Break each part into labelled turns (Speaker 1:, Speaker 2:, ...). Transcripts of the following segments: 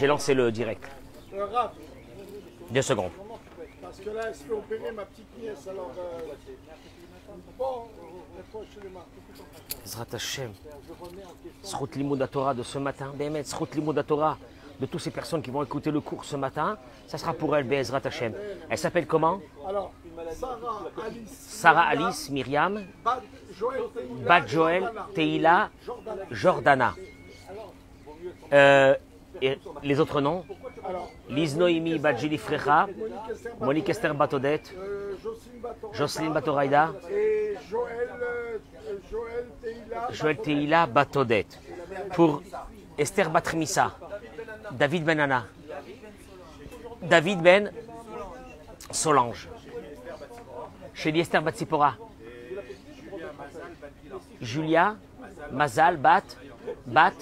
Speaker 1: J'ai lancé le direct. Deux secondes.
Speaker 2: parce que là, elle se fait opérer ma petite nièce, alors... Euh... Bon.
Speaker 1: Ezrat Hashem. Srout Torah de ce matin. Bémet, Srout Limoud Torah de toutes ces personnes qui vont écouter le cours ce matin. Ça sera pour elle, Bezrat Hashem. Elle s'appelle comment?
Speaker 2: Alors, Sarah, Alice,
Speaker 1: Sarah Alice, Myriam,
Speaker 2: Bat, Joël, Teila. Jordana.
Speaker 1: Euh, et les autres noms Liz Noémie Badjili Frecha,
Speaker 2: Monique Esther,
Speaker 1: Batodet,
Speaker 2: Jocelyne et Joël. Teila
Speaker 1: Batodet. Pour Esther Batrimissa, David Benana, David Ben Solange, chez Esther Batsipora, Julia Mazal Bat Bat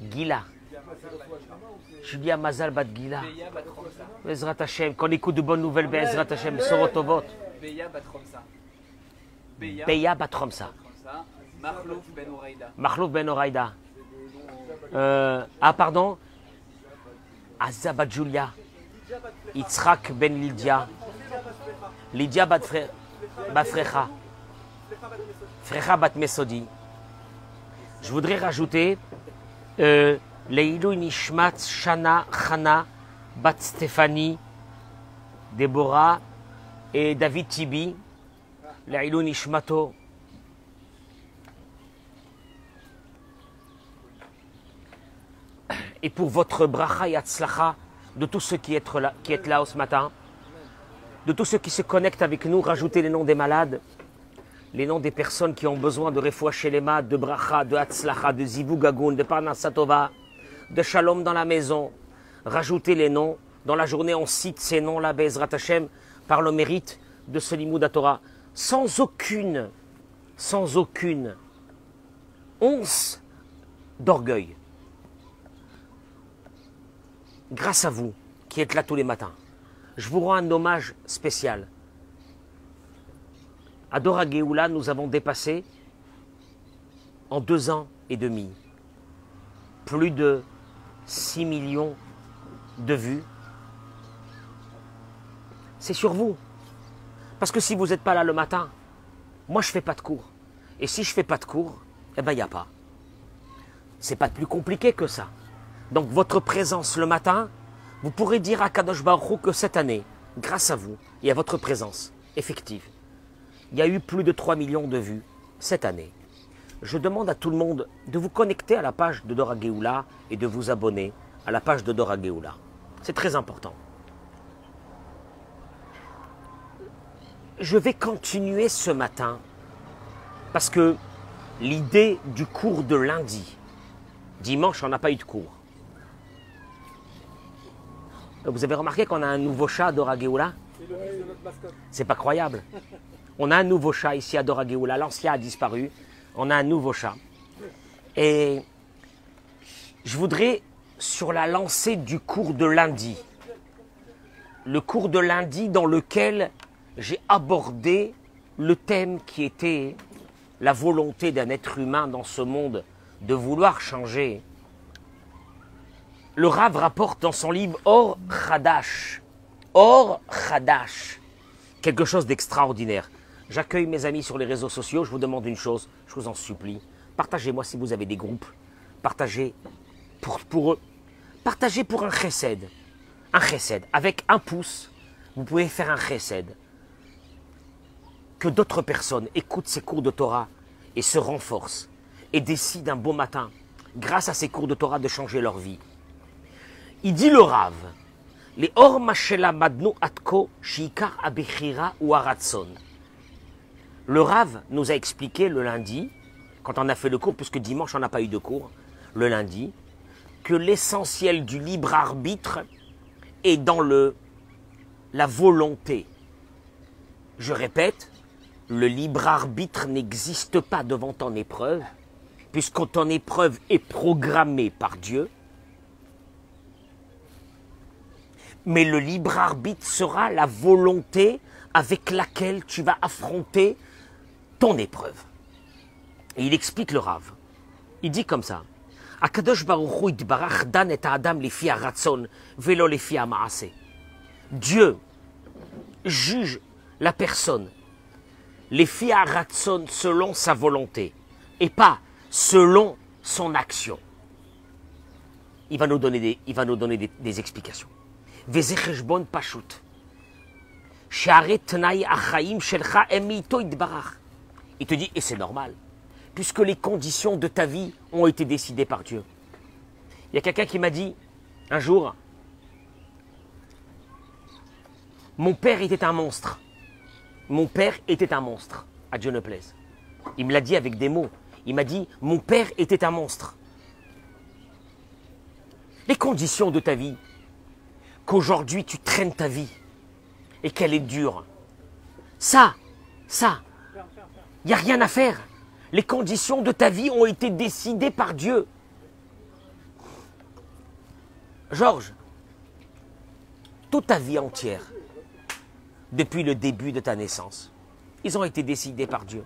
Speaker 1: Gila. Julia Mazal Bat Gila. Bezrat Hashem, qu'on écoute de bonnes nouvelles, Bezrat Hashem, Sorotovot,
Speaker 3: Beya Batromsa. Beya
Speaker 1: Batromsa.
Speaker 3: Ben.
Speaker 1: Mahlouf Ben Oraïda. Euh, ah, pardon. Azza Bat Julia. Yitzhak Ben Lydia. Lydia Bat Fre- Bat Frecha. Frecha Bat Mesodi. Je voudrais rajouter euh, Leilou Nishmat Shana Chana Bat Stéphanie. Déborah et David Tibi. Leilou Nishmato. et pour votre bracha et atzlacha de tous ceux qui êtes là, qui ce matin, de tous ceux qui se connectent avec nous, rajoutez les noms des malades, les noms des personnes qui ont besoin de refoua de bracha, de atzlacha, de zivugagoun, de parnasatova, de shalom dans la maison. Rajoutez les noms. Dans la journée, on cite ces noms-là, Bezrat Hashem, par le mérite de ce limud Torah, sans aucune, sans aucune once d'orgueil grâce à vous qui êtes là tous les matins, je vous rends un hommage spécial. À Dora Géoula, nous avons dépassé en deux ans et demi plus de 6 millions de vues. C'est sur vous. Parce que si vous n'êtes pas là le matin, moi je ne fais pas de cours. Et si je ne fais pas de cours, eh bien il n'y a pas. C'est pas plus compliqué que ça. Donc votre présence le matin, vous pourrez dire à Kadosh Baruch que cette année, grâce à vous et à votre présence effective, il y a eu plus de 3 millions de vues cette année. Je demande à tout le monde de vous connecter à la page de Dora Geoula et de vous abonner à la page de Dora Geoula. C'est très important. Je vais continuer ce matin parce que l'idée du cours de lundi, dimanche, on n'a pas eu de cours. Vous avez remarqué qu'on a un nouveau chat à Dora Geoula? C'est pas croyable. On a un nouveau chat ici à Dora Geoula. L'ancien a disparu. On a un nouveau chat. Et je voudrais, sur la lancée du cours de lundi, le cours de lundi dans lequel j'ai abordé le thème qui était la volonté d'un être humain dans ce monde de vouloir changer. Le Rav rapporte dans son livre Or Khadash. Or Khadash. Quelque chose d'extraordinaire. J'accueille mes amis sur les réseaux sociaux. Je vous demande une chose, je vous en supplie. Partagez-moi si vous avez des groupes. Partagez pour, eux. Partagez pour un chesed. Un chesed. Avec un pouce, vous pouvez faire un chesed. Que d'autres personnes écoutent ces cours de Torah et se renforcent et décident un beau matin, grâce à ces cours de Torah, de changer leur vie. Il dit le Rav, les or mashela madnu atko shikar abechira ou aratson. Le Rav nous a expliqué le lundi, quand on a fait le cours, puisque dimanche on n'a pas eu de cours, le lundi, que l'essentiel du libre arbitre est dans le, la volonté. Je répète, le libre arbitre n'existe pas devant ton épreuve, puisque ton épreuve est programmée par Dieu. Mais le libre arbitre sera la volonté avec laquelle tu vas affronter ton épreuve. Et il explique le rave. Il dit comme ça. Akadosh Baruch Hu Barach dan et Adam lefi ratzon velo lefi maase. Dieu juge la personne les filles ratson selon sa volonté et pas selon son action. Il va nous donner des, il va nous donner des, des explications. Vezecheshbon pashut. Shearet tnaï achaim shelcha emito idbarach. Il te dit, et c'est normal, puisque les conditions de ta vie ont été décidées par Dieu. Il y a quelqu'un qui m'a dit un jour, mon père était un monstre. Mon père était un monstre, à Dieu ne plaise. Il me l'a dit avec des mots. Il m'a dit, mon père était un monstre. Les conditions de ta vie, qu'aujourd'hui tu traînes ta vie et qu'elle est dure, ça, ça, il n'y a rien à faire. Les conditions de ta vie ont été décidées par Dieu. Georges, toute ta vie entière, depuis le début de ta naissance, ils ont été décidés par Dieu.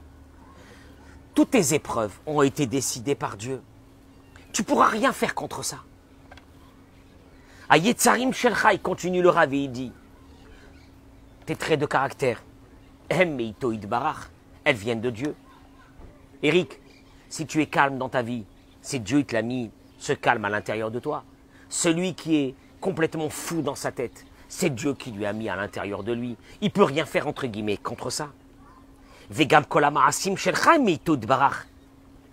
Speaker 1: Toutes tes épreuves ont été décidées par Dieu. Tu pourras rien faire contre ça. À Yetzarim Shelcha, il continue le Rav et il dit Tes traits de caractère, Barach, elles viennent de Dieu. Eric, si tu es calme dans ta vie, c'est Dieu qui l'a mis ce calme à l'intérieur de toi. Celui qui est complètement fou dans sa tête, c'est Dieu qui lui a mis à l'intérieur de lui. Il peut rien faire entre guillemets contre ça. Vegam.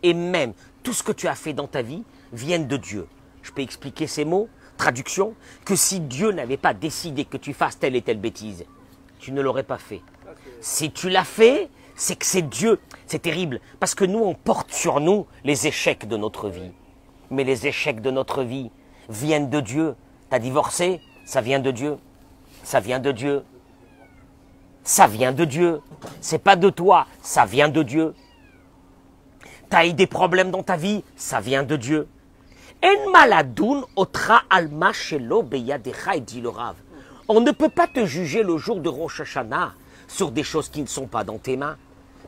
Speaker 1: Et même tout ce que tu as fait dans ta vie viennent de Dieu. Je peux expliquer ces mots, traduction, que si Dieu n'avait pas décidé que tu fasses telle et telle bêtise, tu ne l'aurais pas fait. Si tu l'as fait, c'est que c'est Dieu. C'est terrible, parce que nous, on porte sur nous les échecs de notre vie. Mais les échecs de notre vie viennent de Dieu. T'as divorcé, ça vient de Dieu. Ça vient de Dieu. Ça vient de Dieu. C'est pas de toi, ça vient de Dieu. T'as eu des problèmes dans ta vie, ça vient de Dieu. En maladoun otra alma shelo dit le Rav. On ne peut pas te juger le jour de Rosh Hashanah sur des choses qui ne sont pas dans tes mains.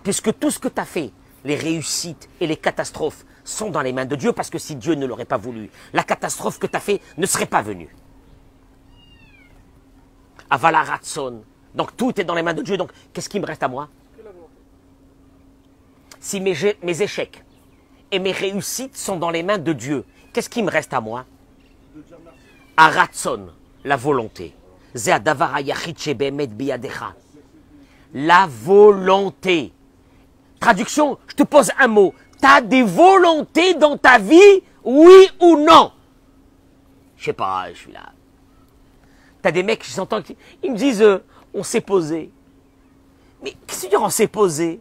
Speaker 1: Puisque tout ce que tu as fait, les réussites et les catastrophes, sont dans les mains de Dieu, parce que si Dieu ne l'aurait pas voulu, la catastrophe que tu as fait ne serait pas venue. Avala Ratson. Donc tout est dans les mains de Dieu. Donc qu'est-ce qui me reste à moi? Si mes, échecs et mes réussites sont dans les mains de Dieu, qu'est-ce qui me reste à moi? À la volonté. La volonté. Traduction, je te pose un mot. T'as des volontés dans ta vie, oui ou non? Je sais pas, je suis là. T'as des mecs qui ils me disent, euh, on s'est posé. Mais qu'est-ce que tu dire on s'est posé?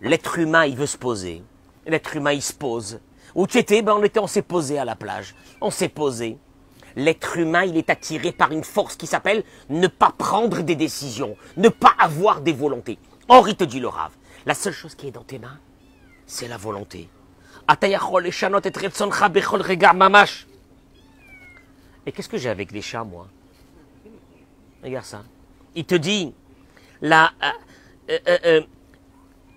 Speaker 1: L'être humain, il veut se poser. L'être humain, il se pose. Où tu étais Ben on était, on s'est posé à la plage. On s'est posé. L'être humain, il est attiré par une force qui s'appelle ne pas prendre des décisions, ne pas avoir des volontés. Henri te dit le rave. La seule chose qui est dans tes mains, c'est la volonté. Et qu'est-ce que j'ai avec les chats, moi? Regarde ça. Il te dit, la, euh, euh, euh,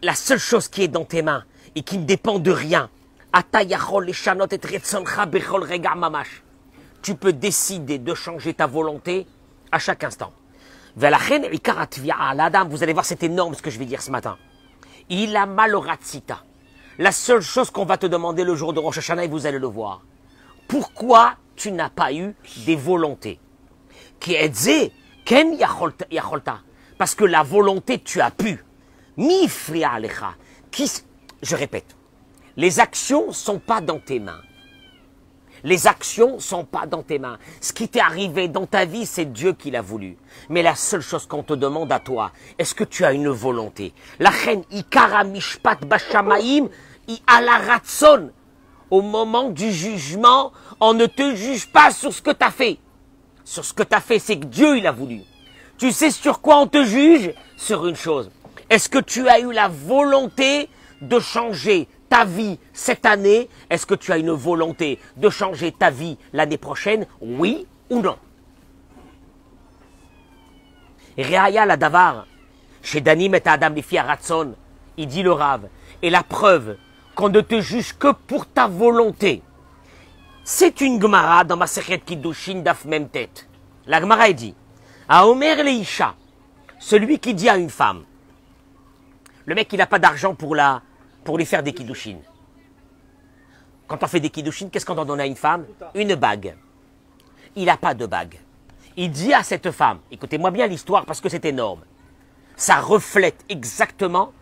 Speaker 1: la seule chose qui est dans tes mains et qui ne dépend de rien, tu peux décider de changer ta volonté à chaque instant. Vous allez voir, c'est énorme ce que je vais dire ce matin. Il a maloratsita. La seule chose qu'on va te demander le jour de Rosh Hashanah, et vous allez le voir. Pourquoi tu n'as pas eu des volontés? Ken. Parce que la volonté, tu as pu. Alecha. Qui Je répète. Les actions sont pas dans tes mains. Les actions sont pas dans tes mains. Ce qui t'est arrivé dans ta vie, c'est Dieu qui l'a voulu. Mais la seule chose qu'on te demande à toi, est-ce que tu as une volonté? La reine Ikara Mishpat Bashamaim, I. Au moment du jugement, on ne te juge pas sur ce que tu as fait. Sur ce que tu as fait, c'est que Dieu, il a voulu. Tu sais sur quoi on te juge? Sur une chose. Est-ce que tu as eu la volonté de changer ta vie cette année Est-ce que tu as une volonté de changer ta vie l'année prochaine? Oui ou non? Réaya la davar, chez Danim et Adam les Ratson, il dit le rave, et la preuve qu'on ne te juge que pour ta volonté. C'est une Gemara dans ma Sechet Kiddushin Daf Memtet. La Gemara est dit, à Omer Leisha, celui qui dit à une femme, le mec il n'a pas d'argent pour, la, pour lui faire des Kiddushin. Quand on fait des Kiddushin, qu'est-ce qu'on doit donner à une femme? Une bague. Il n'a pas de bague. Il dit à cette femme, écoutez-moi bien l'histoire parce que c'est énorme, ça reflète exactement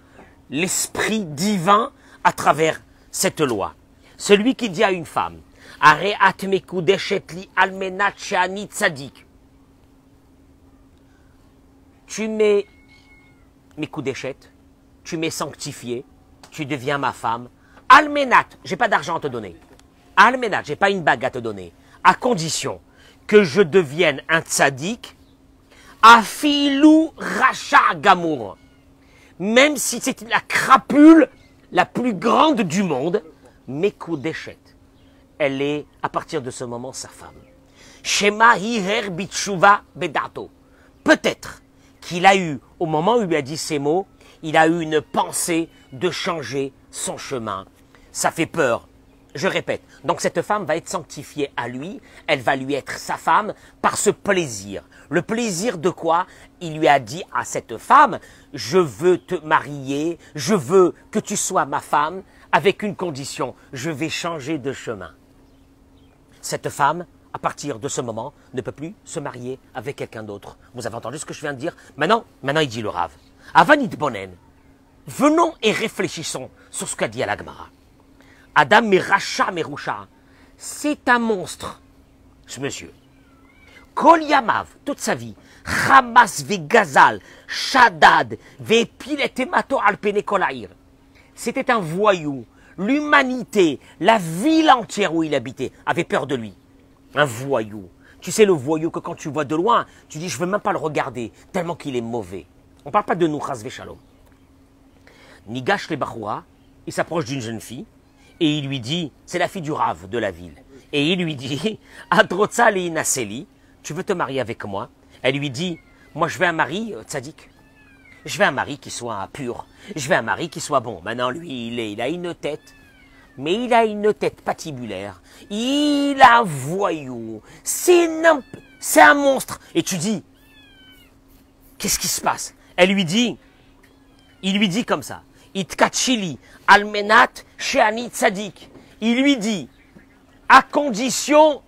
Speaker 1: l'esprit divin à travers cette loi. Celui qui dit à une femme. Tu m'es mekudeshet, tu m'es sanctifié, tu deviens ma femme. Almenat, j'ai pas d'argent à te donner. Almenat, j'ai pas une bague à te donner. À condition que je devienne un tzadik, afilou racha gamour. Même si c'est la crapule la plus grande du monde, Mekudeshet. Elle est, à partir de ce moment, sa femme. Shema hiher bitshuva bedato. Peut-être qu'il a eu, au moment où il a dit ces mots, il a eu une pensée de changer son chemin. Ça fait peur. Je répète, donc cette femme va être sanctifiée à lui, elle va lui être sa femme par ce plaisir. Le plaisir de quoi Il lui a dit à cette femme, je veux te marier, je veux que tu sois ma femme, avec une condition, je vais changer de chemin. Cette femme, à partir de ce moment, ne peut plus se marier avec quelqu'un d'autre. Vous avez entendu ce que je viens de dire? Maintenant, maintenant il dit le rave. Avanit Bonen, venons et réfléchissons sur ce qu'a dit Alagmara. Adam Meracha Merusha, c'est un monstre, ce monsieur. Kol Yamav, toute sa vie, Hamas ve Gazal, Shaddad, ve Piletemato Alpene Kolaïr. C'était un voyou. L'humanité, la ville entière où il habitait, avait peur de lui. Un voyou. Tu sais, le voyou que quand tu vois de loin, tu dis, je veux même pas le regarder, tellement qu'il est mauvais. On ne parle pas de nous, Chazve Shalom. Nigash le Bachoura, il s'approche d'une jeune fille, et il lui dit, c'est la fille du rave de la ville. Et il lui dit, Adrotza Naseli, tu veux te marier avec moi? Elle lui dit, moi je veux un mari euh, tzaddik. Je veux un mari qui soit pur. Je veux un mari qui soit bon. Maintenant, lui, il, est, il a une tête. Mais il a une tête patibulaire. Il a un voyou. C'est un monstre. Et tu dis, qu'est-ce qui se passe? Elle lui dit, il lui dit comme ça, almenat, tzadik. Il lui dit, à condition,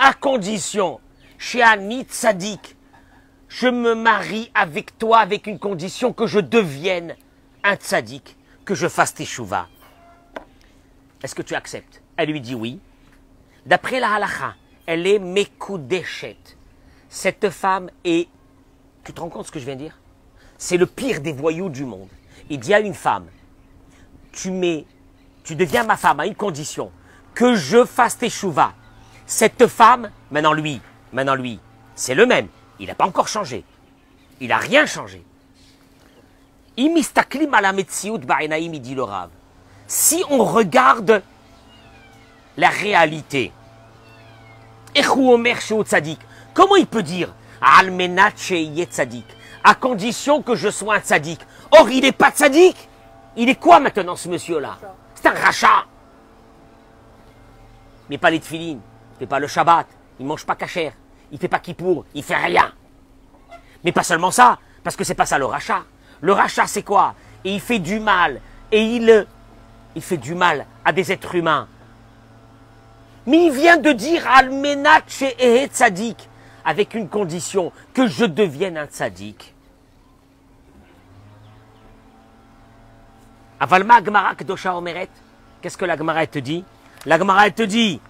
Speaker 1: à condition, sheani tzadik, je me marie avec toi avec une condition que je devienne un tzaddik, que je fasse teshuva. Est-ce que tu acceptes? Elle lui dit oui. D'après la halacha, elle est mekudeshet. Cette femme est... Tu te rends compte ce que je viens de dire? C'est le pire des voyous du monde. Il dit à une femme, tu mets, tu deviens ma femme à une condition, que je fasse teshuva. Cette femme, maintenant lui, maintenant lui, c'est le même. Il n'a pas encore changé. Il n'a rien changé. Si on regarde la réalité, comment il peut dire à condition que je sois un tzadik Or, il n'est pas tzadik. Il est quoi maintenant, ce monsieur-là? C'est un rachat. Mais pas les tefilines, il fait pas le Shabbat, il mange pas cachère, il fait pas kippour, il fait rien. Mais pas seulement ça, parce que c'est pas ça le rachat. Le rachat, c'est quoi? Et il fait du mal, et il, il fait du mal à des êtres humains. Mais il vient de dire Almenat chez tzadik, avec une condition, que je devienne un tzadik. Avalma Gemara Kedosha Omeret? Qu'est-ce que la Gemara te dit? La Gemara te dit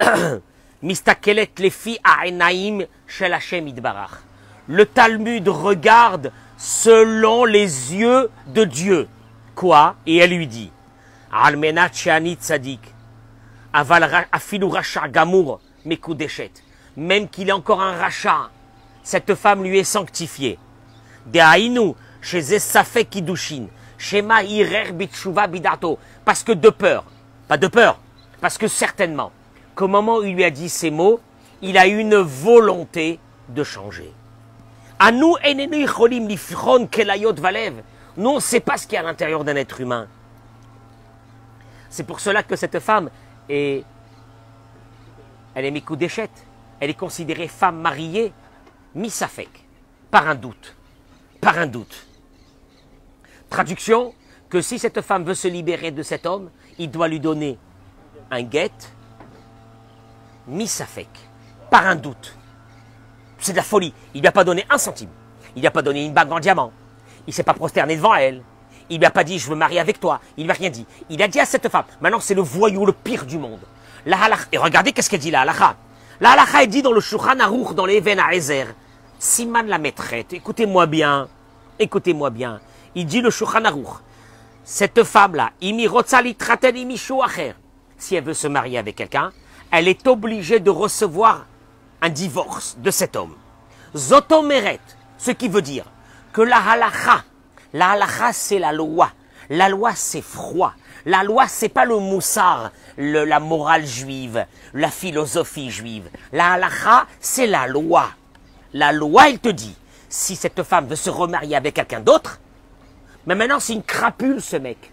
Speaker 1: Mistakelet lefi a'enaim shel Hashem idbarach. Le Talmud regarde selon les yeux de Dieu. Quoi? Et elle lui dit Almenat she'ani tzadik. Aval afilu racha gamour mekudeshet. Même qu'il est encore un rachat, cette femme lui est sanctifiée. Dehainu, chez Safek Kiddushin, Shema Irer Bitshuva Bidato. Parce que de peur, pas de peur, parce que certainement, qu'au moment où il lui a dit ces mots, il a une volonté de changer. Kelayot valev. Nous, on ne sait pas ce qu'il y a à l'intérieur d'un être humain. C'est pour cela que cette femme est elle est Mikoudéchet. Elle est considérée femme mariée, misafek, par un doute. Par un doute. Traduction, que si cette femme veut se libérer de cet homme, il doit lui donner un guet, misafek, par un doute. C'est de la folie. Il lui a pas donné un centime. Il lui a pas donné une bague en diamant. Il s'est pas prosterné devant elle. Il lui a pas dit je veux marier avec toi. Il lui a rien dit. Il a dit à cette femme. Maintenant c'est le voyou le pire du monde. La. Et regardez qu'est-ce qu'elle dit la halakha? La halakha est dit dans le Shulchan Aruch, dans les Even Ezer. Siman la maîtrette. Écoutez-moi bien. Écoutez-moi bien. Il dit le Shulchan. Cette femme-là. Si elle veut se marier avec quelqu'un, elle est obligée de recevoir un divorce de cet homme. Zotomeret, ce qui veut dire que la halacha, la halacha c'est la loi. La loi c'est froid. La loi c'est pas le moussard, la morale juive, la philosophie juive. La halacha c'est la loi. La loi elle te dit, si cette femme veut se remarier avec quelqu'un d'autre, mais maintenant c'est une crapule ce mec.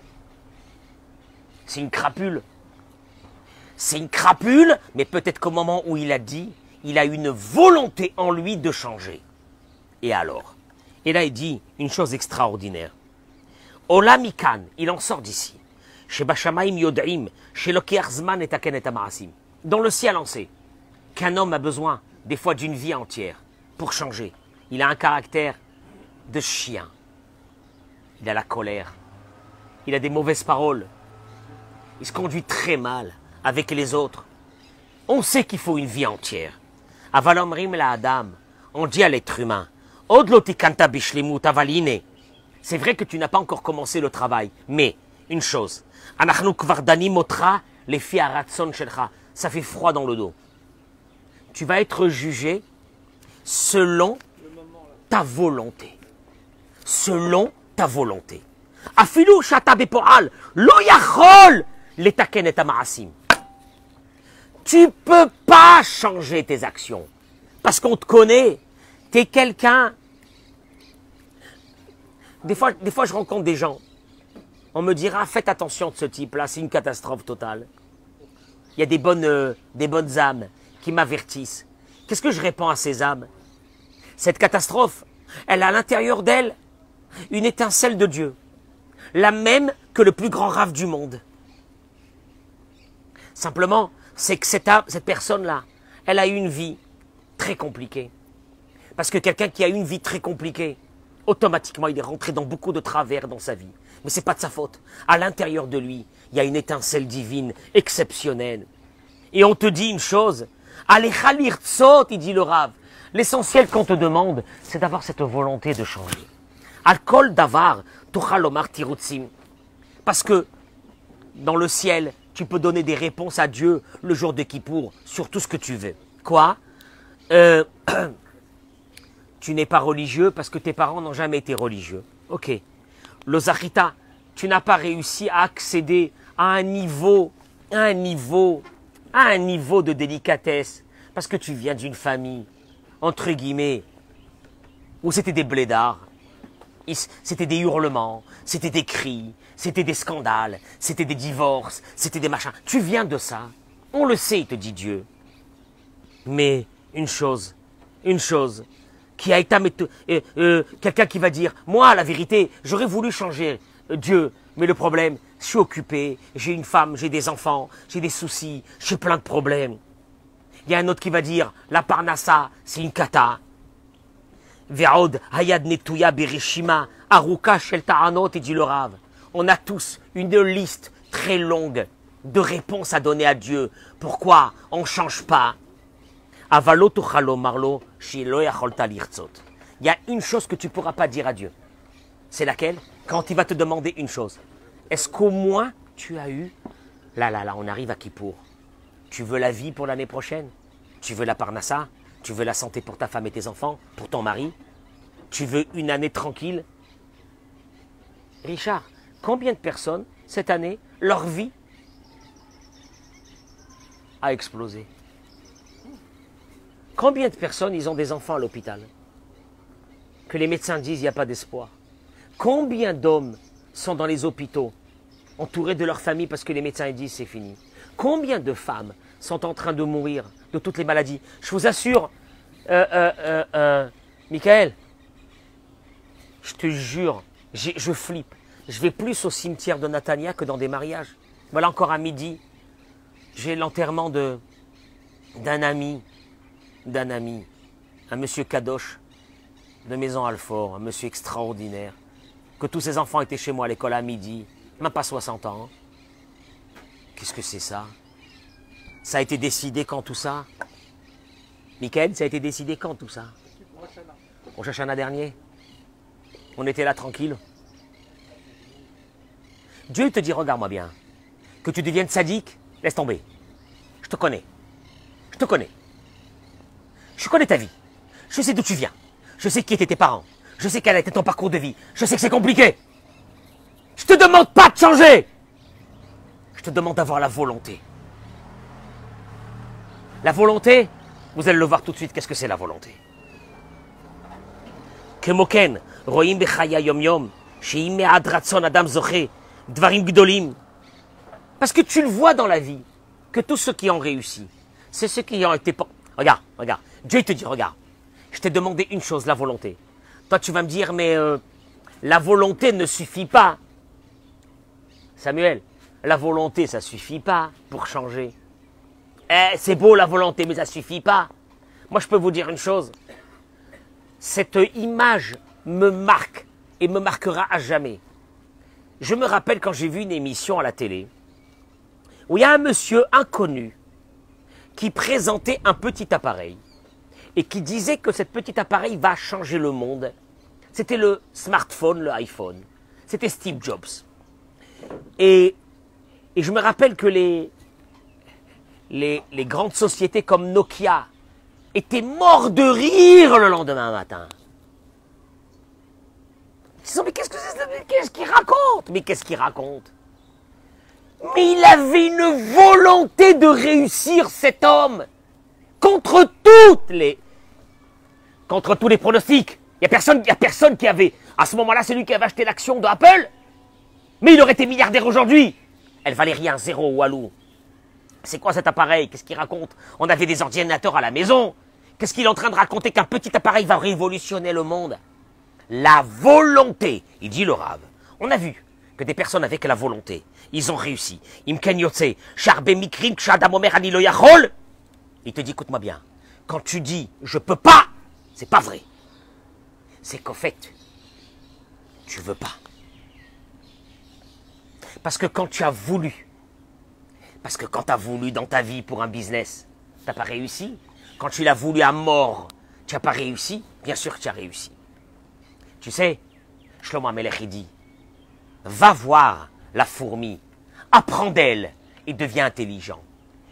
Speaker 1: C'est une crapule. C'est une crapule, mais peut-être qu'au moment où il a dit, il a une volonté en lui de changer. Et alors? Et là, il dit une chose extraordinaire. Olamikan, il en sort d'ici. Yodaim, et. Dans le ciel, on sait qu'un homme a besoin, des fois, d'une vie entière pour changer. Il a un caractère de chien. Il a la colère. Il a des mauvaises paroles. Il se conduit très mal avec les autres. On sait qu'il faut une vie entière. Avalomrim la Adam, on dit à l'être humain. C'est vrai que tu n'as pas encore commencé le travail, mais une chose. Ça fait froid dans le dos. Tu vas être jugé selon ta volonté. Selon ta volonté. Afilu shata bepoal, lo yachol, letaken et amarasim. Tu peux pas changer tes actions. Parce qu'on te connaît. Tu es quelqu'un. Des fois, je rencontre des gens. On me dira, faites attention de ce type-là, c'est une catastrophe totale. Il y a des bonnes, euh, âmes qui m'avertissent. Qu'est-ce que je réponds à ces âmes? Cette catastrophe, elle a à l'intérieur d'elle une étincelle de Dieu. La même que le plus grand rave du monde. Simplement, c'est que cette, personne-là, elle a eu une vie très compliquée. Parce que quelqu'un qui a eu une vie très compliquée, automatiquement, il est rentré dans beaucoup de travers dans sa vie. Mais c'est pas de sa faute. À l'intérieur de lui, il y a une étincelle divine exceptionnelle. Et on te dit une chose, allez khalir tsot, il dit le rave. L'essentiel qu'on te demande, c'est d'avoir cette volonté de changer. Alcool davar, tuchalomar tirutsim. Parce que dans le ciel, tu peux donner des réponses à Dieu le jour de Kippour sur tout ce que tu veux. Quoi? Euh, Tu n'es pas religieux parce que tes parents n'ont jamais été religieux. Ok. Le tu n'as pas réussi à accéder à un niveau, à un niveau, à un niveau de délicatesse parce que tu viens d'une famille, entre guillemets, où c'était des blédards. C'était des hurlements, c'était des cris, c'était des scandales, c'était des divorces, c'était des machins. Tu viens de ça. On le sait, te dit Dieu. Mais une chose, une chose, qui a été euh, euh, quelqu'un qui va dire, moi, la vérité, j'aurais voulu changer euh, Dieu, mais le problème, je suis occupé, j'ai une femme, j'ai des enfants, j'ai des soucis, j'ai plein de problèmes. Il y a un autre qui va dire, la parnassa, c'est une cata. Dit le Rav. On a tous une liste très longue de réponses à donner à Dieu. Pourquoi on ne change pas? Il y a une chose que tu ne pourras pas dire à Dieu. C'est laquelle? Quand il va te demander une chose. Est-ce qu'au moins tu as eu? Là, là, là, on arrive à Kippour. Tu veux la vie pour l'année prochaine? Tu veux la parnassa? Tu veux la santé pour ta femme et tes enfants Pour ton mari? Tu veux une année tranquille? Richard, combien de personnes, cette année, leur vie a explosé? Combien de personnes, ils ont des enfants à l'hôpital? Que les médecins disent il n'y a pas d'espoir. Combien d'hommes sont dans les hôpitaux, entourés de leur famille parce que les médecins disent c'est fini? Combien de femmes sont en train de mourir de toutes les maladies. Je vous assure, euh, euh, euh, Michael, je te jure, je flippe. Je vais plus au cimetière de Natania que dans des mariages. Voilà encore à midi, j'ai l'enterrement de d'un ami, d'un ami, un monsieur Kadosh de Maison Alfort, un monsieur extraordinaire, que tous ses enfants étaient chez moi à l'école à midi, même pas 60 ans. Qu'est-ce que c'est ça? Ça a été décidé quand tout ça? Michael, ça a été décidé quand tout ça? Au Shashana dernier? On était là tranquille. Dieu te dit, regarde-moi bien, que tu deviennes sadique, laisse tomber. Je te connais. Je te connais. Je connais ta vie. Je sais d'où tu viens. Je sais qui étaient tes parents. Je sais quel a été ton parcours de vie. Je sais que c'est compliqué. Je te demande pas de changer. Je te demande d'avoir la volonté. La volonté, vous allez le voir tout de suite, qu'est-ce que c'est la volonté? Yom yom, adam dvarim gdolim. Parce que tu le vois dans la vie, que tous ceux qui ont réussi, c'est ceux qui ont été... Regarde, regarde, Dieu te dit, regarde, je t'ai demandé une chose, la volonté. Toi tu vas me dire, mais euh, la volonté ne suffit pas. Samuel, la volonté, ça suffit pas pour changer. Eh, c'est beau la volonté, mais ça suffit pas. Moi, je peux vous dire une chose. Cette image me marque et me marquera à jamais. Je me rappelle quand j'ai vu une émission à la télé où il y a un monsieur inconnu qui présentait un petit appareil et qui disait que cet petit appareil va changer le monde. C'était le smartphone, le iPhone. C'était Steve Jobs. Et, et je me rappelle que les, les, grandes sociétés comme Nokia étaient morts de rire le lendemain matin. Ils se mais qu'est-ce que c'est qu'il raconte? Mais qu'est-ce qu'il raconte? Mais il avait une volonté de réussir cet homme contre toutes les contre tous les pronostics. Il n'y a personne, a personne qui avait à ce moment-là, c'est lui qui avait acheté l'action de Apple. Mais il aurait été milliardaire aujourd'hui. Elle valait rien, zéro Walou. C'est quoi cet appareil? Qu'est-ce qu'il raconte? On avait des ordinateurs à la maison. Qu'est-ce qu'il est en train de raconter qu'un petit appareil va révolutionner le monde? La volonté, il dit le rave. On a vu que des personnes avec la volonté, ils ont réussi. Il te dit, écoute-moi bien, quand tu dis je peux pas, c'est pas vrai. C'est qu'en fait, tu veux pas. Parce que quand tu as voulu, parce que quand tu as voulu dans ta vie pour un business, tu n'as pas réussi. Quand tu l'as voulu à mort, tu n'as pas réussi. Bien sûr que tu as réussi. Tu sais, Shlomo Amelech, dit, va voir la fourmi, apprends d'elle et deviens intelligent.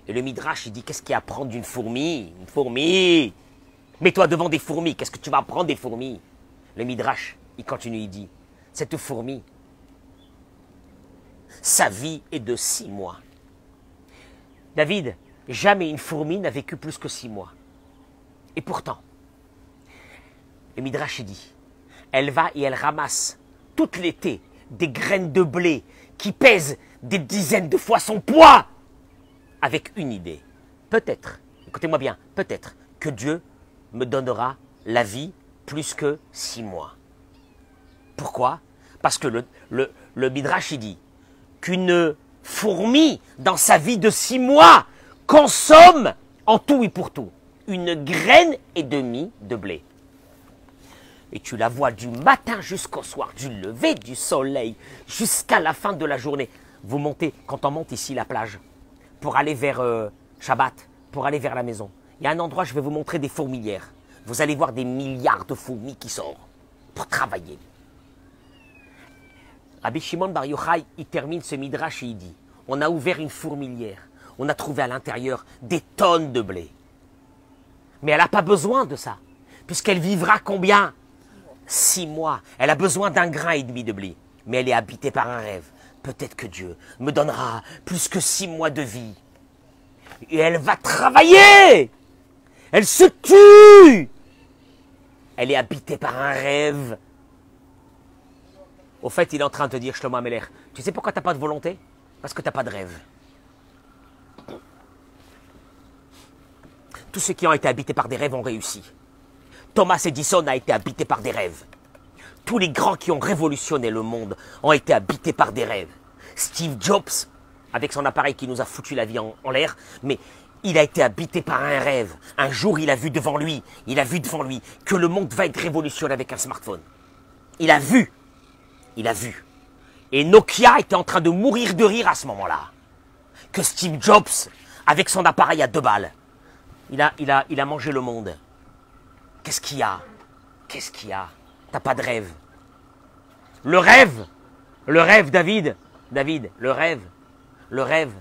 Speaker 1: Et le Midrash, il dit, qu'est-ce qu'il y a à apprendre d'une fourmi? Une fourmi Mets-toi devant des fourmis, qu'est-ce que tu vas apprendre des fourmis? Le Midrash, il continue, il dit, cette fourmi, sa vie est de six mois. David, jamais une fourmi n'a vécu plus que six mois. Et pourtant, le Midrash dit, elle va et elle ramasse tout l'été des graines de blé qui pèsent des dizaines de fois son poids avec une idée. Peut-être, écoutez-moi bien, peut-être que Dieu me donnera la vie plus que six mois. Pourquoi? Parce que le, le, le Midrash dit qu'une fourmi, dans sa vie de six mois, consomme en tout et pour tout une graine et demie de blé. Et tu la vois du matin jusqu'au soir, du lever du soleil jusqu'à la fin de la journée. Vous montez, quand on monte ici la plage, pour aller vers euh, Shabbat, pour aller vers la maison, il y a un endroit, je vais vous montrer des fourmilières. Vous allez voir des milliards de fourmis qui sortent pour travailler. Rabbi Shimon Bar Yochai, il termine ce midrash et il dit On a ouvert une fourmilière, on a trouvé à l'intérieur des tonnes de blé. Mais elle n'a pas besoin de ça, puisqu'elle vivra combien? Six mois. Elle a besoin d'un grain et demi de blé, mais elle est habitée par un rêve. Peut-être que Dieu me donnera plus que six mois de vie. Et elle va travailler Elle se tue Elle est habitée par un rêve. Au fait, il est en train de te dire, Shlomo Ameler, tu sais pourquoi tu n'as pas de volonté? Parce que tu n'as pas de rêve. Tous ceux qui ont été habités par des rêves ont réussi. Thomas Edison a été habité par des rêves. Tous les grands qui ont révolutionné le monde ont été habités par des rêves. Steve Jobs, avec son appareil qui nous a foutu la vie en, en l'air, mais il a été habité par un rêve. Un jour, il a vu devant lui, il a vu devant lui que le monde va être révolutionné avec un smartphone. Il a vu, il a vu. Et Nokia était en train de mourir de rire à ce moment-là. Que Steve Jobs, avec son appareil à deux balles, il a, il a, il a mangé le monde. Qu'est-ce qu'il y a? Qu'est-ce qu'il y a? T'as pas de rêve? Le rêve, le rêve, David, David, le rêve, le rêve,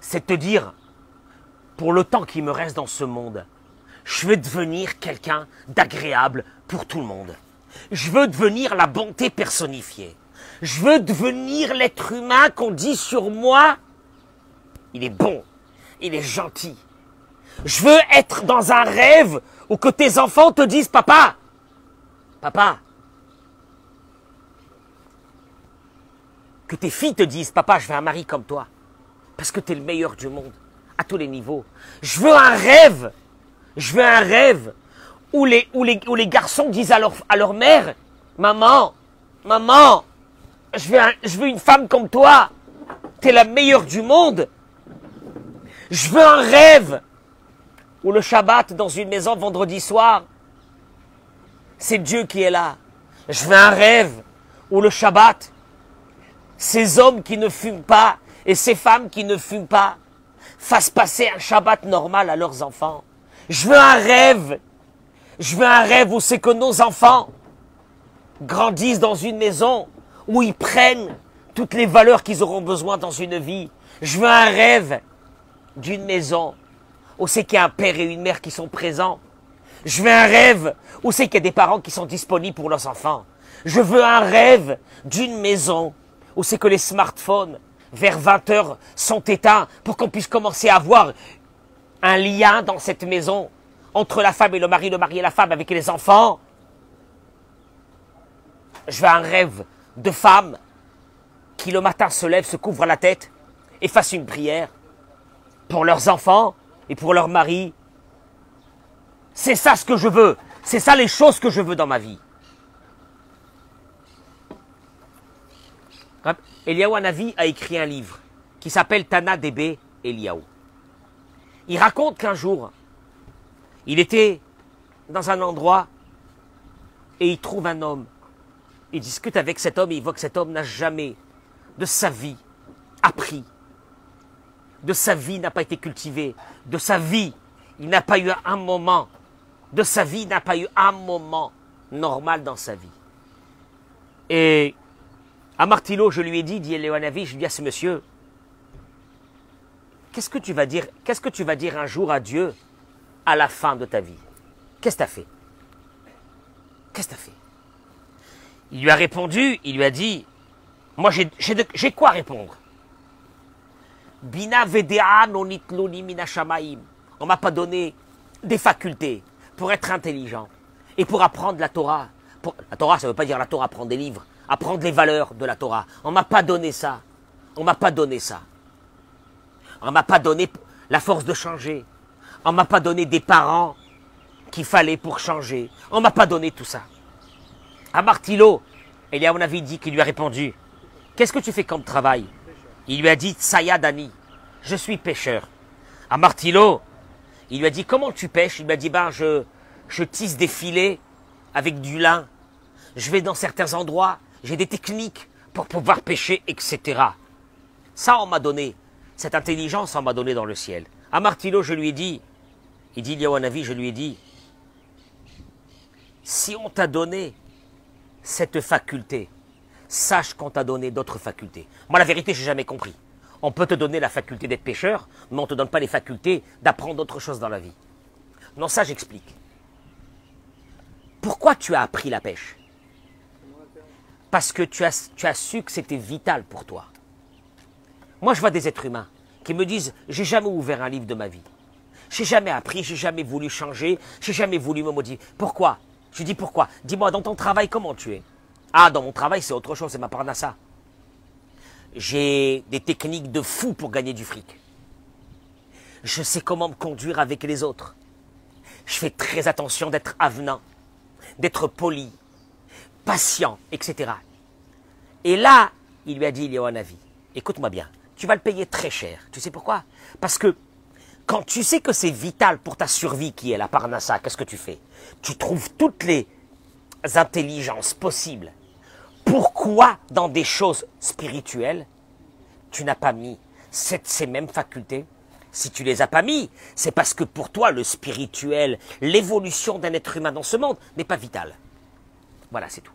Speaker 1: c'est te dire, pour le temps qui me reste dans ce monde, je veux devenir quelqu'un d'agréable pour tout le monde. Je veux devenir la bonté personnifiée. Je veux devenir l'être humain qu'on dit sur moi, il est bon, il est gentil. Je veux être dans un rêve où que tes enfants te disent, papa, papa, que tes filles te disent, papa, je veux un mari comme toi, parce que tu es le meilleur du monde, à tous les niveaux. Je veux un rêve, je veux un rêve où les, garçons disent à leur, mère, maman, maman, je veux, je veux une femme comme toi, tu es la meilleure du monde. Je veux un rêve où le Shabbat dans une maison vendredi soir, c'est Dieu qui est là. Je veux un rêve où le Shabbat, ces hommes qui ne fument pas et ces femmes qui ne fument pas fassent passer un Shabbat normal à leurs enfants. Je veux un rêve. Je veux un rêve où c'est que nos enfants grandissent dans une maison où ils prennent toutes les valeurs qu'ils auront besoin dans une vie. Je veux un rêve d'une maison où c'est qu'il y a un père et une mère qui sont présents. Je veux un rêve où c'est qu'il y a des parents qui sont disponibles pour leurs enfants. Je veux un rêve d'une maison où c'est que les smartphones, vers 20 heures, sont éteints pour qu'on puisse commencer à avoir un lien dans cette maison entre la femme et le mari, le mari et la femme avec les enfants. Je veux un rêve de femme qui le matin se lève, se couvre la tête et fasse une prière pour leurs enfants et pour leur mari. C'est ça ce que je veux. C'est ça les choses que je veux dans ma vie. Eliaou Hanavi a écrit un livre qui s'appelle Tana Debe Eliaou. Il raconte qu'un jour, il était dans un endroit et il trouve un homme. Il discute avec cet homme et il voit que cet homme n'a jamais de sa vie appris. De sa vie n'a pas été cultivé. De sa vie, il n'a pas eu un moment. De sa vie, il n'a pas eu un moment normal dans sa vie. Et à Martilo, je lui ai dit, dit Léonavi, je lui ai dit à ce monsieur, qu'est-ce que tu vas dire, qu'est-ce que tu vas dire un jour à Dieu à la fin de ta vie Qu'est-ce que tu as fait? Qu'est-ce que tu as fait? Il lui a répondu, il lui a dit, moi j'ai- quoi répondre? Bina vedea non. On m'a pas donné des facultés pour être intelligent et pour apprendre la Torah. La Torah, ça veut pas dire la Torah, apprendre des livres, apprendre les valeurs de la Torah. On m'a pas donné ça. On m'a pas donné ça. On m'a pas donné la force de changer. On m'a pas donné des parents qu'il fallait pour changer. On m'a pas donné tout ça. À Martilo, Eliaou Navi dit qu'il lui a répondu Qu'est-ce que tu fais comme travail? Il lui a dit Tsaya Dani, je suis pêcheur. À Martilo, il lui a dit Comment tu pêches? Il lui a dit Ben, je, je tisse des filets avec du lin. Je vais dans certains endroits, j'ai des techniques pour pouvoir pêcher, etc. Ça, on m'a donné. Cette intelligence, on m'a donné dans le ciel. À Martilo, je lui ai dit Il dit Liawanavi, je lui ai dit Si on t'a donné cette faculté, sache qu'on t'a donné d'autres facultés. Moi, la vérité, j'ai jamais compris. On peut te donner la faculté d'être pêcheur, mais on ne te donne pas les facultés d'apprendre autre chose dans la vie. Non, ça, j'explique. Pourquoi tu as appris la pêche? Parce que tu as, tu as su que c'était vital pour toi. Moi, je vois des êtres humains qui me disent J'ai jamais ouvert un livre de ma vie. J'ai jamais appris, j'ai jamais voulu changer, j'ai jamais voulu me modifier. Pourquoi? Je dis pourquoi Dis-moi, dans ton travail, comment tu es? Ah, dans mon travail, c'est autre chose, c'est ma parnassa. J'ai des techniques de fou pour gagner du fric. Je sais comment me conduire avec les autres. je fais très attention d'être avenant, d'être poli, patient, etc. Et là, il lui a dit, Léonavi, écoute-moi bien, tu vas le payer très cher. Tu sais pourquoi? Parce que quand tu sais que c'est vital pour ta survie qui est la parnassa, qu'est-ce que tu fais? Tu trouves toutes les intelligences possibles. Pourquoi dans des choses spirituelles, tu n'as pas mis ces mêmes facultés? Si tu les as pas mis, c'est parce que pour toi, le spirituel, l'évolution d'un être humain dans ce monde n'est pas vital. Voilà, c'est tout.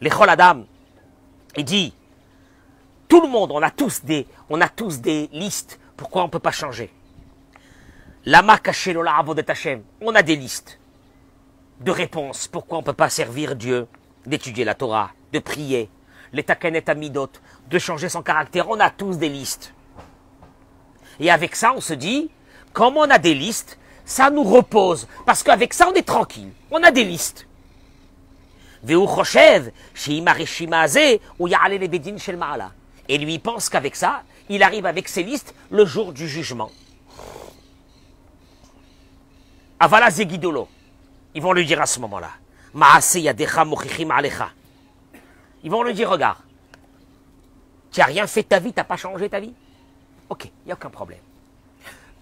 Speaker 1: Les Adam, il dit, tout le monde, on a tous des listes. Pourquoi on ne peut pas changer? Lama On a des listes de réponses. Pourquoi on ne peut pas servir Dieu, d'étudier la Torah, de prier, les amidot, de changer son caractère? On a tous des listes. Et avec ça, on se dit, comme on a des listes, ça nous repose. Parce qu'avec ça, on est tranquille. On a des listes. Et lui pense qu'avec ça, il arrive avec ses listes le jour du jugement. Avala Zegidolo. Ils vont lui dire à ce moment-là. Ils vont lui dire, regarde, tu n'as rien fait de ta vie, tu n'as pas changé ta vie? Ok, il n'y a aucun problème.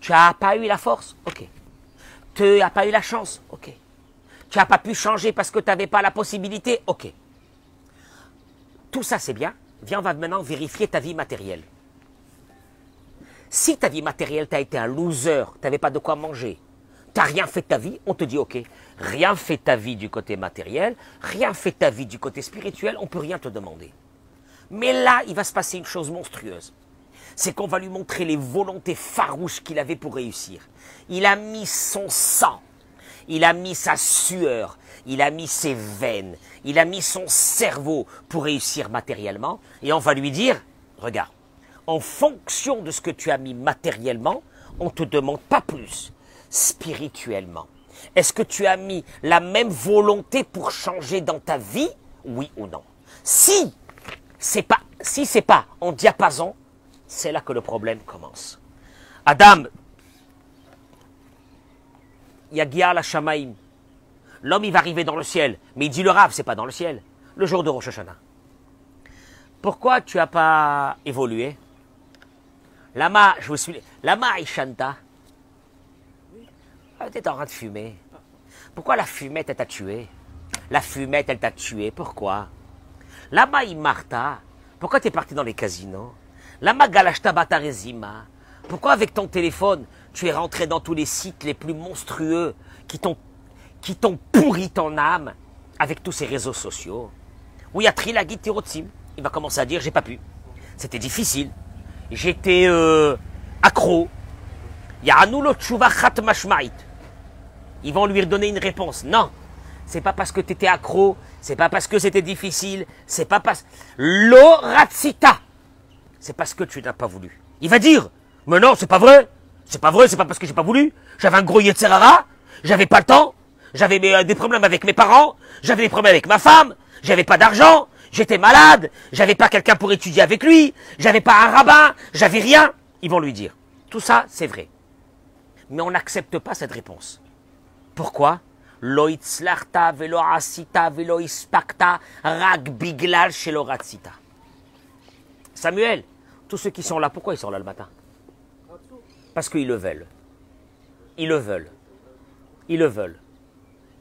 Speaker 1: Tu n'as pas eu la force? Ok. Tu n'as pas eu la chance? Ok. Tu n'as pas pu changer parce que tu n'avais pas la possibilité? Ok. Tout ça, c'est bien. Viens, on va maintenant vérifier ta vie matérielle. Si ta vie matérielle, tu été un loser, tu n'avais pas de quoi manger, tu n'as rien fait de ta vie, on te dit ok, rien fait ta vie du côté matériel, rien fait ta vie du côté spirituel, on peut rien te demander. Mais là, il va se passer une chose monstrueuse. C'est qu'on va lui montrer les volontés farouches qu'il avait pour réussir. Il a mis son sang, il a mis sa sueur, il a mis ses veines, il a mis son cerveau pour réussir matériellement, et on va lui dire, regarde, en fonction de ce que tu as mis matériellement, on ne te demande pas plus spirituellement. Est-ce que tu as mis la même volonté pour changer dans ta vie, oui ou non Si c'est pas, si pas en diapason, c'est là que le problème commence. Adam, Yagia la Shamaim, l'homme il va arriver dans le ciel, mais il dit le rave, c'est pas dans le ciel, le jour de Rosh Hashanah. Pourquoi tu n'as pas évolué? Lama, je vous suis. Lama Ishanta. Ah, tu es en train de fumer. Pourquoi la fumette, elle t'a tué? La fumette, elle t'a tué. Pourquoi? Lama Marta. Pourquoi tu es parti dans les casinos? Lama Galashta Batarezima. Pourquoi avec ton téléphone, tu es rentré dans tous les sites les plus monstrueux qui t'ont pourri ton âme avec tous ces réseaux sociaux? Oui, a Trilagit Tirotsim? Il va commencer à dire j'ai pas pu. C'était difficile j'étais euh, accro. Ils vont lui donner une réponse. Non, c'est pas parce que tu étais accro, c'est pas parce que c'était difficile, c'est pas parce l'oratsita. C'est parce que tu n'as pas voulu. Il va dire, mais non, c'est pas vrai. C'est pas vrai, c'est pas parce que j'ai pas voulu. J'avais un gros Yetzerara, j'avais pas le temps, j'avais euh, des problèmes avec mes parents, j'avais des problèmes avec ma femme, j'avais pas d'argent, J'étais malade, j'avais pas quelqu'un pour étudier avec lui, j'avais pas un rabbin, j'avais rien. Ils vont lui dire. Tout ça, c'est vrai. Mais on n'accepte pas cette réponse. Pourquoi? Velo Samuel, tous ceux qui sont là, pourquoi ils sont là le matin? Parce qu'ils le veulent. Ils le veulent. Ils le veulent.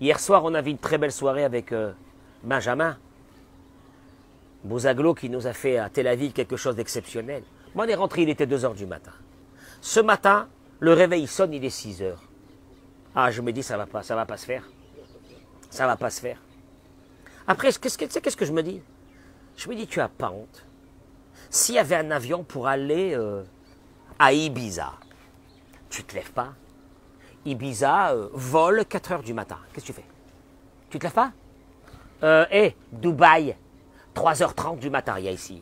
Speaker 1: Hier soir, on avait une très belle soirée avec euh, Benjamin. Bouzaglo qui nous a fait à Tel Aviv quelque chose d'exceptionnel. Moi, on est rentré, il était 2 heures du matin. Ce matin, le réveil sonne, il est 6 heures. Ah, je me dis, ça va pas, ça va pas se faire. Ça va pas se faire. Après, qu'est-ce que, qu'est-ce que je me dis? Je me dis, tu as pas honte. S'il y avait un avion pour aller euh, à Ibiza, tu te lèves pas? Ibiza euh, vole 4 heures du matin. Qu'est-ce que tu fais? Tu te lèves pas? Hé, Dubaï, 3h30 du matin, il y a ici.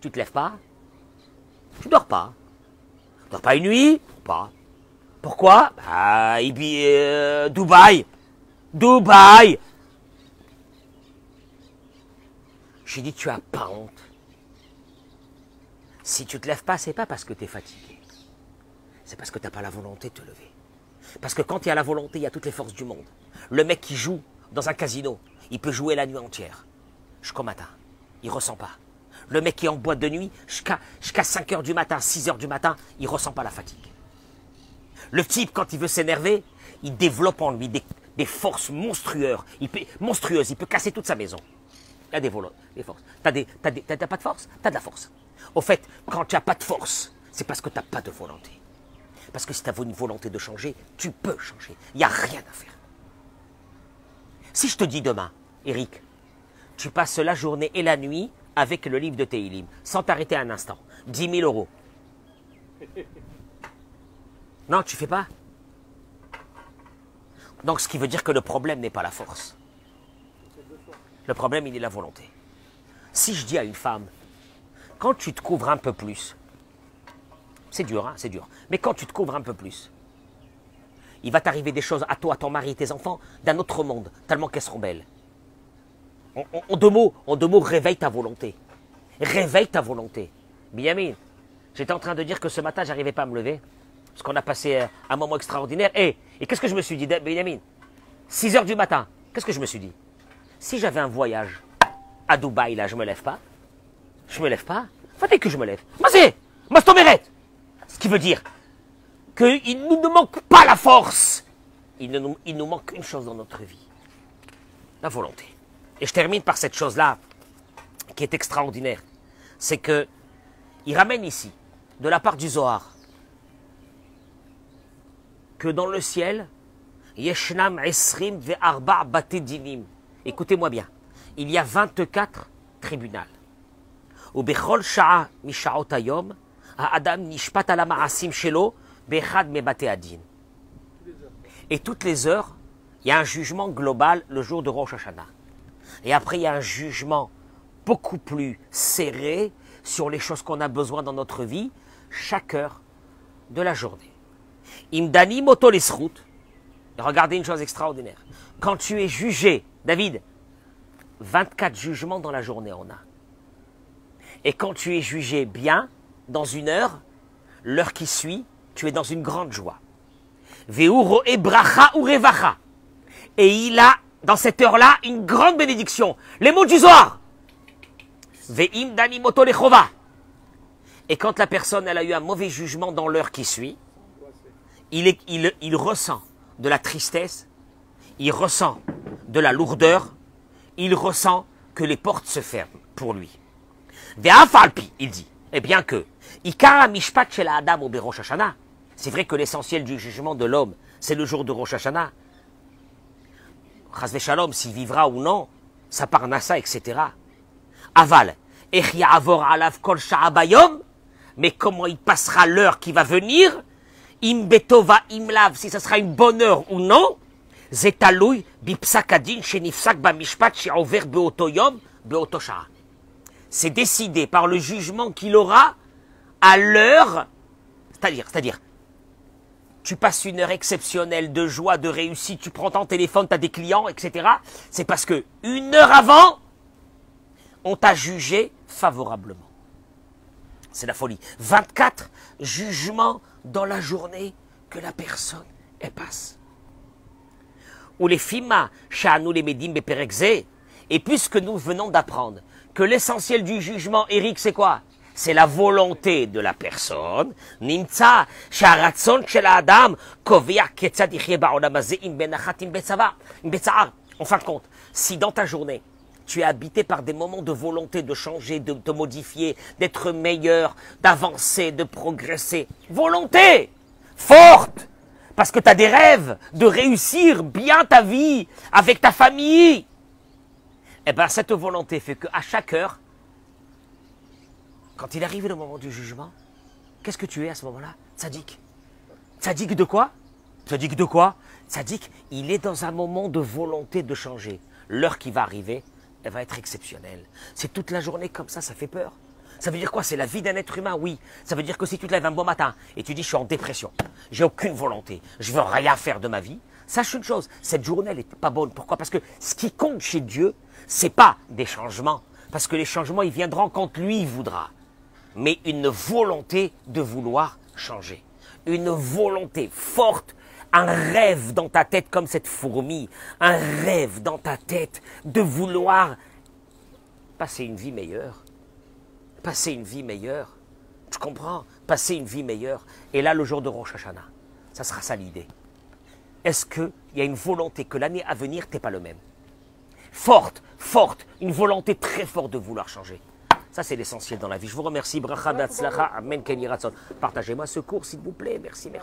Speaker 1: Tu te lèves pas? Tu dors pas. Tu dors pas une nuit? Pas. Pourquoi? Bah, euh, Dubaï. Dubaï. J'ai dit, tu as pas honte. Si tu te lèves pas, c'est pas parce que tu es fatigué. C'est parce que tu n'as pas la volonté de te lever. Parce que quand il y a la volonté, il y a toutes les forces du monde. Le mec qui joue dans un casino, il peut jouer la nuit entière, jusqu'au matin. Il ressent pas. Le mec qui est en boîte de nuit, jusqu'à jusqu'à 5 heures du matin, 6 heures du matin, il ressent pas la fatigue. Le type, quand il veut s'énerver, il développe en lui des, forces monstrueuses. Il peut, monstrueuses. Il peut casser toute sa maison. Il a des, des forces. T'as des, pas de force? T'as de la force. Au fait, quand tu n'as pas de force, c'est parce que tu n'as pas de volonté. Parce que si tu as une volonté de changer, tu peux changer. Il n'y a rien à faire. Si je te dis demain, Eric, tu passes la journée et la nuit avec le livre de Teilim, sans t'arrêter un instant, 10 000 euros. Non, tu fais pas Donc, ce qui veut dire que le problème n'est pas la force. Le problème, il est la volonté. Si je dis à une femme, quand tu te couvres un peu plus, c'est dur, hein, c'est dur, mais quand tu te couvres un peu plus, il va t'arriver des choses à toi, à ton mari, tes enfants, d'un autre monde, tellement qu'elles seront belles. En, deux mots, en deux mots, réveille ta volonté. Réveille ta volonté. Binyamin, j'étais en train de dire que ce matin, j'arrivais pas à me lever, parce qu'on a passé un moment extraordinaire. Et, et qu'est-ce que je me suis dit, Binyamin 6 heures du matin, qu'est-ce que je me suis dit? Si j'avais un voyage à Dubaï, là, je me lève pas. Je me lève pas. Fallait que je me lève. Vas-y, Mastomeret. Ce qui veut dire qu'il nous ne manque pas la force. Il, ne nous, il nous manque une chose dans notre vie. La volonté. Et je termine par cette chose-là qui est extraordinaire. C'est que il ramène ici, de la part du Zohar, que dans le ciel, Yeshnam Esrim Ve'arba Écoutez-moi bien. Il y a 24 tribunaux. Ou Bechol Sha'a Adam Nishpat Asim Shelo, Bechad Et toutes les heures, il y a un jugement global le jour de Rosh Hashanah. Et après, il y a un jugement beaucoup plus serré sur les choses qu'on a besoin dans notre vie, chaque heure de la journée. Imdani moto lesrut. Et Regardez une chose extraordinaire. Quand tu es jugé, David, 24 jugements dans la journée on a. Et quand tu es jugé bien, dans une heure, l'heure qui suit, tu es dans une grande joie. Veuro ebracha ou. Et il a, dans cette heure-là, une grande bénédiction. Les mots du. Ve'im dani moto lechova. Et quand la personne, a eu un mauvais jugement dans l'heure qui suit, il, ressent de la tristesse, il ressent de la lourdeur, il ressent que les portes se ferment pour lui. Ve'afalpi, il dit, eh bien que, Ikara Adam. C'est vrai que l'essentiel du jugement de l'homme, c'est le jour de Rosh Hashanah. S'il vivra ou non, sa parnassa, etc. Aval, ech ya'avor alav kol sha'a bayom, mais comment il passera l'heure qui va venir, im betova im lav, si ça sera une bonne heure ou non, zetalouy bipsak adin shenifsak bamishpat she'over beoto yom beoto sha'a c'est décidé par le jugement qu'il aura à l'heure, c'est-à-dire, c'est-à-dire, tu passes une heure exceptionnelle de joie, de réussite, tu prends ton téléphone, tu as des clients, etc. C'est parce que une heure avant, on t'a jugé favorablement. C'est la folie. 24 jugements dans la journée que la personne passe. Ou les fima, nous les medim. Et puisque nous venons d'apprendre que l'essentiel du jugement, Eric, c'est quoi? C'est la volonté de la personne. Nimtza, sharatzon shel adam, kovea ketzad ba'olam im benachat im im betzahar. En fin de compte, si dans ta journée, tu es habité par des moments de volonté de changer, de te modifier, d'être meilleur, d'avancer, de progresser, volonté forte, parce que tu as des rêves de réussir bien ta vie avec ta famille, eh bien, cette volonté fait qu'à chaque heure, quand il arrive le moment du jugement, qu'est-ce que tu es à ce moment-là? Sadique. Sadique de quoi? Sadique de quoi? Sadique, il est dans un moment de volonté de changer. L'heure qui va arriver, elle va être exceptionnelle. C'est toute la journée comme ça, ça fait peur. Ça veut dire quoi? C'est la vie d'un être humain, oui. Ça veut dire que si tu te lèves un bon matin et tu dis je suis en dépression, j'ai aucune volonté, je veux rien faire de ma vie, sache une chose, cette journée elle n'est pas bonne. Pourquoi? Parce que ce qui compte chez Dieu, c'est pas des changements, parce que les changements ils viendront quand lui voudra, mais une volonté de vouloir changer, une volonté forte un rêve dans ta tête comme cette fourmi, un rêve dans ta tête de vouloir passer une vie meilleure. Passer une vie meilleure. Tu comprends? Passer une vie meilleure. Et là, le jour de Rosh Hashanah, ça sera ça l'idée. Est-ce qu'il y a une volonté que l'année à venir, t'es pas le même? Forte, forte, une volonté très forte de vouloir changer. Ça, c'est l'essentiel dans la vie. Je vous remercie. Bracha, Amen, Partagez-moi ce cours, s'il vous plaît. Merci, merci.